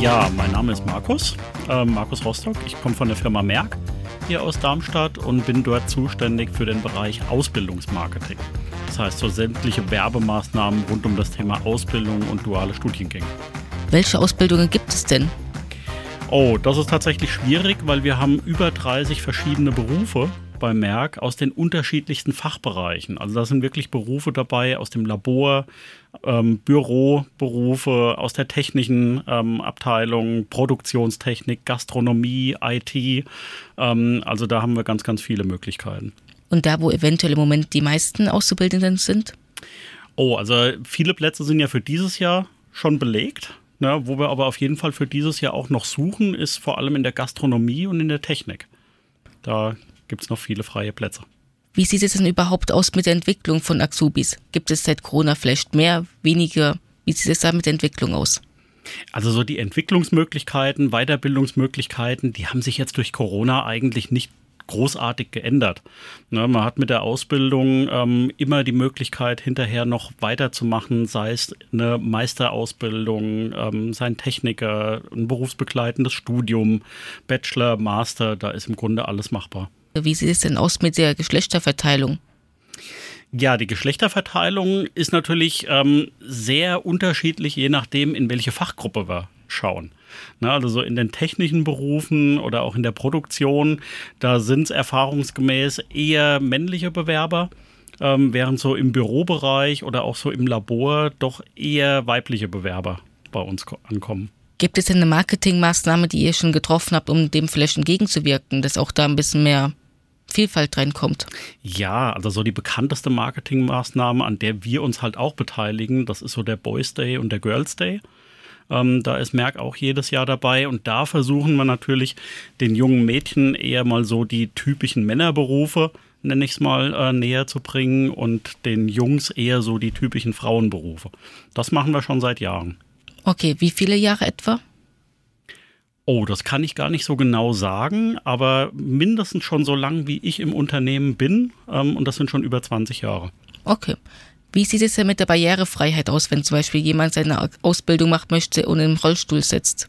Ja, mein Name ist Markus, äh, Markus Rostock. Ich komme von der Firma Merck hier aus Darmstadt und bin dort zuständig für den Bereich Ausbildungsmarketing. Das heißt, so sämtliche Werbemaßnahmen rund um das Thema Ausbildung und duale Studiengänge. Welche Ausbildungen gibt es denn? Oh, das ist tatsächlich schwierig, weil wir haben über 30 verschiedene Berufe bei Merck aus den unterschiedlichsten Fachbereichen. Also da sind wirklich Berufe dabei aus dem Labor, ähm, Büroberufe, aus der technischen ähm, Abteilung, Produktionstechnik, Gastronomie, IT. Ähm, also da haben wir ganz, ganz viele Möglichkeiten. Und da, wo eventuell im Moment die meisten Auszubildenden sind? Oh, also viele Plätze sind ja für dieses Jahr schon belegt. Ne, wo wir aber auf jeden Fall für dieses Jahr auch noch suchen, ist vor allem in der Gastronomie und in der Technik. Da gibt es noch viele freie Plätze. Wie sieht es denn überhaupt aus mit der Entwicklung von Axubis? Gibt es seit Corona vielleicht mehr, weniger? Wie sieht es da mit der Entwicklung aus? Also so die Entwicklungsmöglichkeiten, Weiterbildungsmöglichkeiten, die haben sich jetzt durch Corona eigentlich nicht großartig geändert. Ne, man hat mit der Ausbildung ähm, immer die Möglichkeit, hinterher noch weiterzumachen, sei es eine Meisterausbildung, ähm, sei ein Techniker, ein berufsbegleitendes Studium, Bachelor, Master, da ist im Grunde alles machbar. Wie sieht es denn aus mit der Geschlechterverteilung? Ja, die Geschlechterverteilung ist natürlich ähm, sehr unterschiedlich, je nachdem, in welche Fachgruppe wir schauen. Na, also so in den technischen Berufen oder auch in der Produktion, da sind es erfahrungsgemäß eher männliche Bewerber, ähm, während so im Bürobereich oder auch so im Labor doch eher weibliche Bewerber bei uns ankommen. Gibt es denn eine Marketingmaßnahme, die ihr schon getroffen habt, um dem vielleicht entgegenzuwirken, dass auch da ein bisschen mehr Vielfalt reinkommt? Ja, also so die bekannteste Marketingmaßnahme, an der wir uns halt auch beteiligen, das ist so der Boys Day und der Girls Day. Ähm, da ist Merck auch jedes Jahr dabei und da versuchen wir natürlich den jungen Mädchen eher mal so die typischen Männerberufe, nenne ich es mal, äh, näher zu bringen und den Jungs eher so die typischen Frauenberufe. Das machen wir schon seit Jahren. Okay, wie viele Jahre etwa? Oh, das kann ich gar nicht so genau sagen, aber mindestens schon so lang, wie ich im Unternehmen bin. Ähm, und das sind schon über 20 Jahre. Okay. Wie sieht es denn mit der Barrierefreiheit aus, wenn zum Beispiel jemand seine Ausbildung machen möchte und im Rollstuhl sitzt?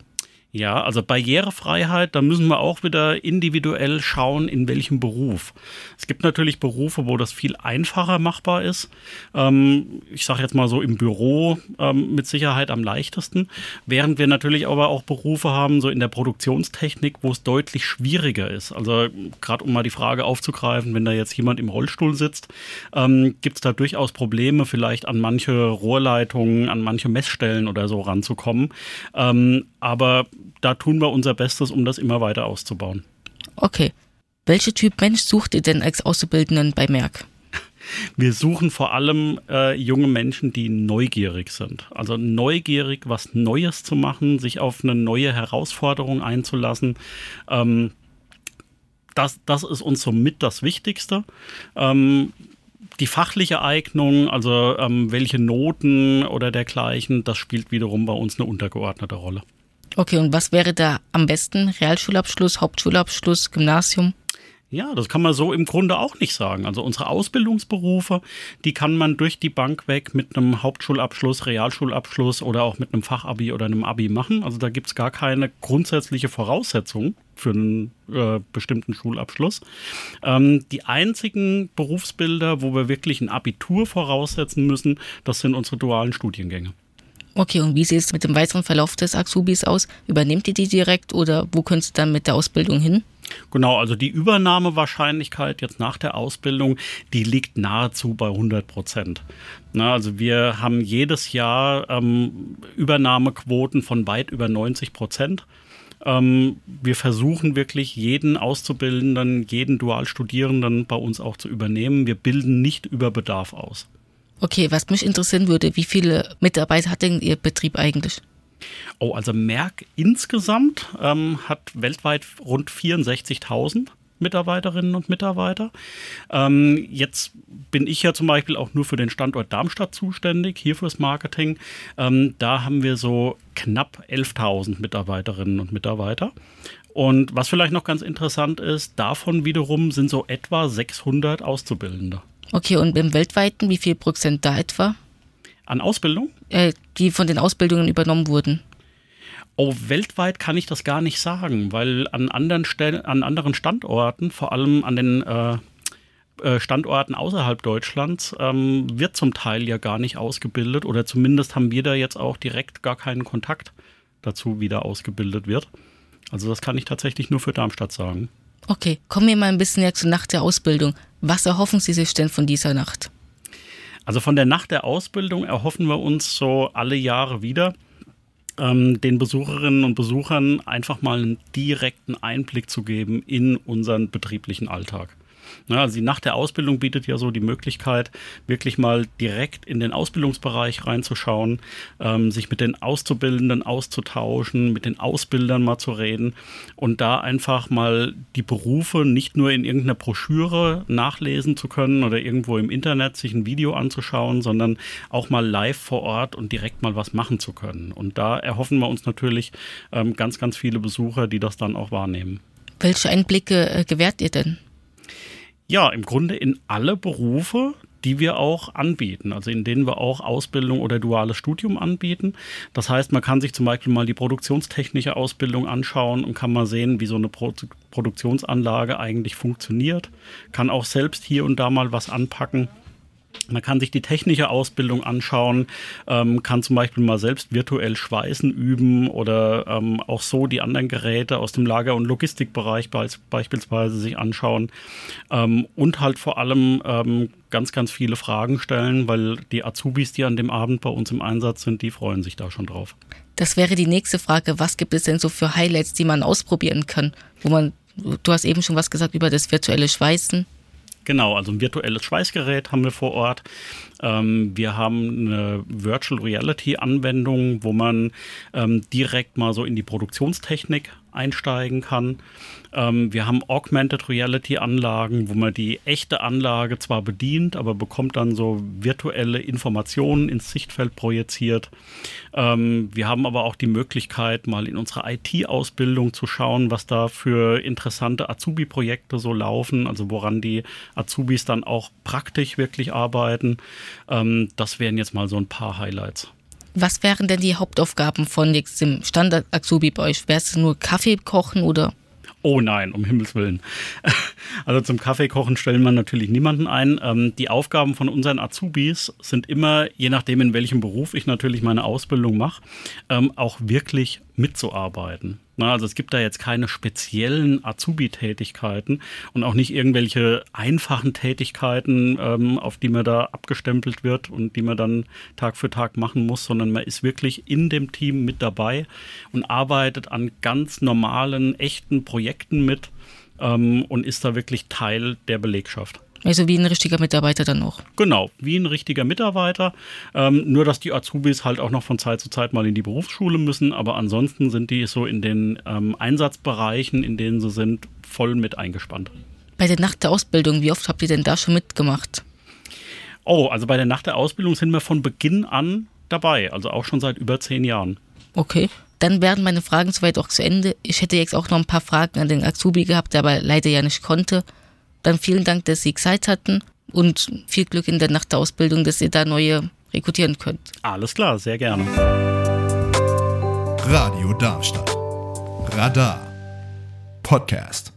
Ja, also Barrierefreiheit, da müssen wir auch wieder individuell schauen, in welchem Beruf. Es gibt natürlich Berufe, wo das viel einfacher machbar ist. Ähm, ich sage jetzt mal so im Büro ähm, mit Sicherheit am leichtesten, während wir natürlich aber auch Berufe haben, so in der Produktionstechnik, wo es deutlich schwieriger ist. Also gerade um mal die Frage aufzugreifen, wenn da jetzt jemand im Rollstuhl sitzt, ähm, gibt es da durchaus Probleme, vielleicht an manche Rohrleitungen, an manche Messstellen oder so ranzukommen. Ähm, aber da tun wir unser Bestes, um das immer weiter auszubauen. Okay. Welche Typ Mensch sucht ihr denn als Auszubildenden bei Merck? Wir suchen vor allem äh, junge Menschen, die neugierig sind. Also neugierig, was Neues zu machen, sich auf eine neue Herausforderung einzulassen. Ähm, das, das ist uns somit das Wichtigste. Ähm, die fachliche Eignung, also ähm, welche Noten oder dergleichen, das spielt wiederum bei uns eine untergeordnete Rolle. Okay, und was wäre da am besten? Realschulabschluss, Hauptschulabschluss, Gymnasium? Ja, das kann man so im Grunde auch nicht sagen. Also unsere Ausbildungsberufe, die kann man durch die Bank weg mit einem Hauptschulabschluss, Realschulabschluss oder auch mit einem Fachabi oder einem Abi machen. Also da gibt es gar keine grundsätzliche Voraussetzung für einen äh, bestimmten Schulabschluss. Ähm, die einzigen Berufsbilder, wo wir wirklich ein Abitur voraussetzen müssen, das sind unsere dualen Studiengänge. Okay, und wie sieht es mit dem weiteren Verlauf des Axubis aus? Übernehmt ihr die direkt oder wo könntest du dann mit der Ausbildung hin? Genau, also die Übernahmewahrscheinlichkeit jetzt nach der Ausbildung, die liegt nahezu bei 100 Prozent. also wir haben jedes Jahr ähm, Übernahmequoten von weit über 90 Prozent. Ähm, wir versuchen wirklich jeden Auszubildenden, jeden Dualstudierenden bei uns auch zu übernehmen. Wir bilden nicht über Bedarf aus. Okay, was mich interessieren würde, wie viele Mitarbeiter hat denn Ihr Betrieb eigentlich? Oh, also Merck insgesamt ähm, hat weltweit rund 64.000 Mitarbeiterinnen und Mitarbeiter. Ähm, jetzt bin ich ja zum Beispiel auch nur für den Standort Darmstadt zuständig, hier fürs Marketing. Ähm, da haben wir so knapp 11.000 Mitarbeiterinnen und Mitarbeiter. Und was vielleicht noch ganz interessant ist, davon wiederum sind so etwa 600 Auszubildende. Okay, und im weltweiten, wie viel Prozent da etwa? An Ausbildung? Äh, die von den Ausbildungen übernommen wurden. Oh, weltweit kann ich das gar nicht sagen, weil an anderen, Stellen, an anderen Standorten, vor allem an den äh, äh, Standorten außerhalb Deutschlands, ähm, wird zum Teil ja gar nicht ausgebildet oder zumindest haben wir da jetzt auch direkt gar keinen Kontakt dazu, wie da ausgebildet wird. Also das kann ich tatsächlich nur für Darmstadt sagen. Okay, kommen wir mal ein bisschen näher zur Nacht der Ausbildung. Was erhoffen Sie sich denn von dieser Nacht? Also von der Nacht der Ausbildung erhoffen wir uns so alle Jahre wieder, ähm, den Besucherinnen und Besuchern einfach mal einen direkten Einblick zu geben in unseren betrieblichen Alltag. Ja, also die Nacht der Ausbildung bietet ja so die Möglichkeit, wirklich mal direkt in den Ausbildungsbereich reinzuschauen, ähm, sich mit den Auszubildenden auszutauschen, mit den Ausbildern mal zu reden und da einfach mal die Berufe nicht nur in irgendeiner Broschüre nachlesen zu können oder irgendwo im Internet sich ein Video anzuschauen, sondern auch mal live vor Ort und direkt mal was machen zu können. Und da erhoffen wir uns natürlich ähm, ganz, ganz viele Besucher, die das dann auch wahrnehmen. Welche Einblicke äh, gewährt ihr denn? Ja, im Grunde in alle Berufe, die wir auch anbieten, also in denen wir auch Ausbildung oder duales Studium anbieten. Das heißt, man kann sich zum Beispiel mal die produktionstechnische Ausbildung anschauen und kann mal sehen, wie so eine Pro Produktionsanlage eigentlich funktioniert, kann auch selbst hier und da mal was anpacken. Man kann sich die technische Ausbildung anschauen, ähm, kann zum Beispiel mal selbst virtuell Schweißen üben oder ähm, auch so die anderen Geräte aus dem Lager- und Logistikbereich be beispielsweise sich anschauen ähm, und halt vor allem ähm, ganz, ganz viele Fragen stellen, weil die Azubis, die an dem Abend bei uns im Einsatz sind, die freuen sich da schon drauf. Das wäre die nächste Frage. Was gibt es denn so für Highlights, die man ausprobieren kann, wo man, du hast eben schon was gesagt über das virtuelle Schweißen. Genau, also ein virtuelles Schweißgerät haben wir vor Ort. Ähm, wir haben eine Virtual Reality Anwendung, wo man ähm, direkt mal so in die Produktionstechnik einsteigen kann. Ähm, wir haben Augmented Reality Anlagen, wo man die echte Anlage zwar bedient, aber bekommt dann so virtuelle Informationen ins Sichtfeld projiziert. Ähm, wir haben aber auch die Möglichkeit, mal in unserer IT-Ausbildung zu schauen, was da für interessante Azubi-Projekte so laufen, also woran die Azubis dann auch praktisch wirklich arbeiten. Ähm, das wären jetzt mal so ein paar Highlights. Was wären denn die Hauptaufgaben von dem Standard-Azubi bei euch? Wäre es nur Kaffee kochen oder? Oh nein, um Himmels Willen. Also zum Kaffeekochen stellen wir natürlich niemanden ein. Ähm, die Aufgaben von unseren Azubis sind immer, je nachdem in welchem Beruf ich natürlich meine Ausbildung mache, ähm, auch wirklich mitzuarbeiten. Na, also es gibt da jetzt keine speziellen Azubi-Tätigkeiten und auch nicht irgendwelche einfachen Tätigkeiten, ähm, auf die man da abgestempelt wird und die man dann Tag für Tag machen muss, sondern man ist wirklich in dem Team mit dabei und arbeitet an ganz normalen, echten Projekten mit ähm, und ist da wirklich Teil der Belegschaft. Also wie ein richtiger Mitarbeiter dann auch. Genau, wie ein richtiger Mitarbeiter. Ähm, nur, dass die Azubis halt auch noch von Zeit zu Zeit mal in die Berufsschule müssen. Aber ansonsten sind die so in den ähm, Einsatzbereichen, in denen sie sind, voll mit eingespannt. Bei der Nacht der Ausbildung, wie oft habt ihr denn da schon mitgemacht? Oh, also bei der Nacht der Ausbildung sind wir von Beginn an dabei. Also auch schon seit über zehn Jahren. Okay. Dann werden meine Fragen soweit auch zu Ende. Ich hätte jetzt auch noch ein paar Fragen an den Azubi gehabt, der aber leider ja nicht konnte. Dann vielen Dank, dass Sie Zeit hatten und viel Glück in der Nacht der Ausbildung, dass ihr da neue rekrutieren könnt. Alles klar, sehr gerne. Radio Darmstadt. Radar. Podcast.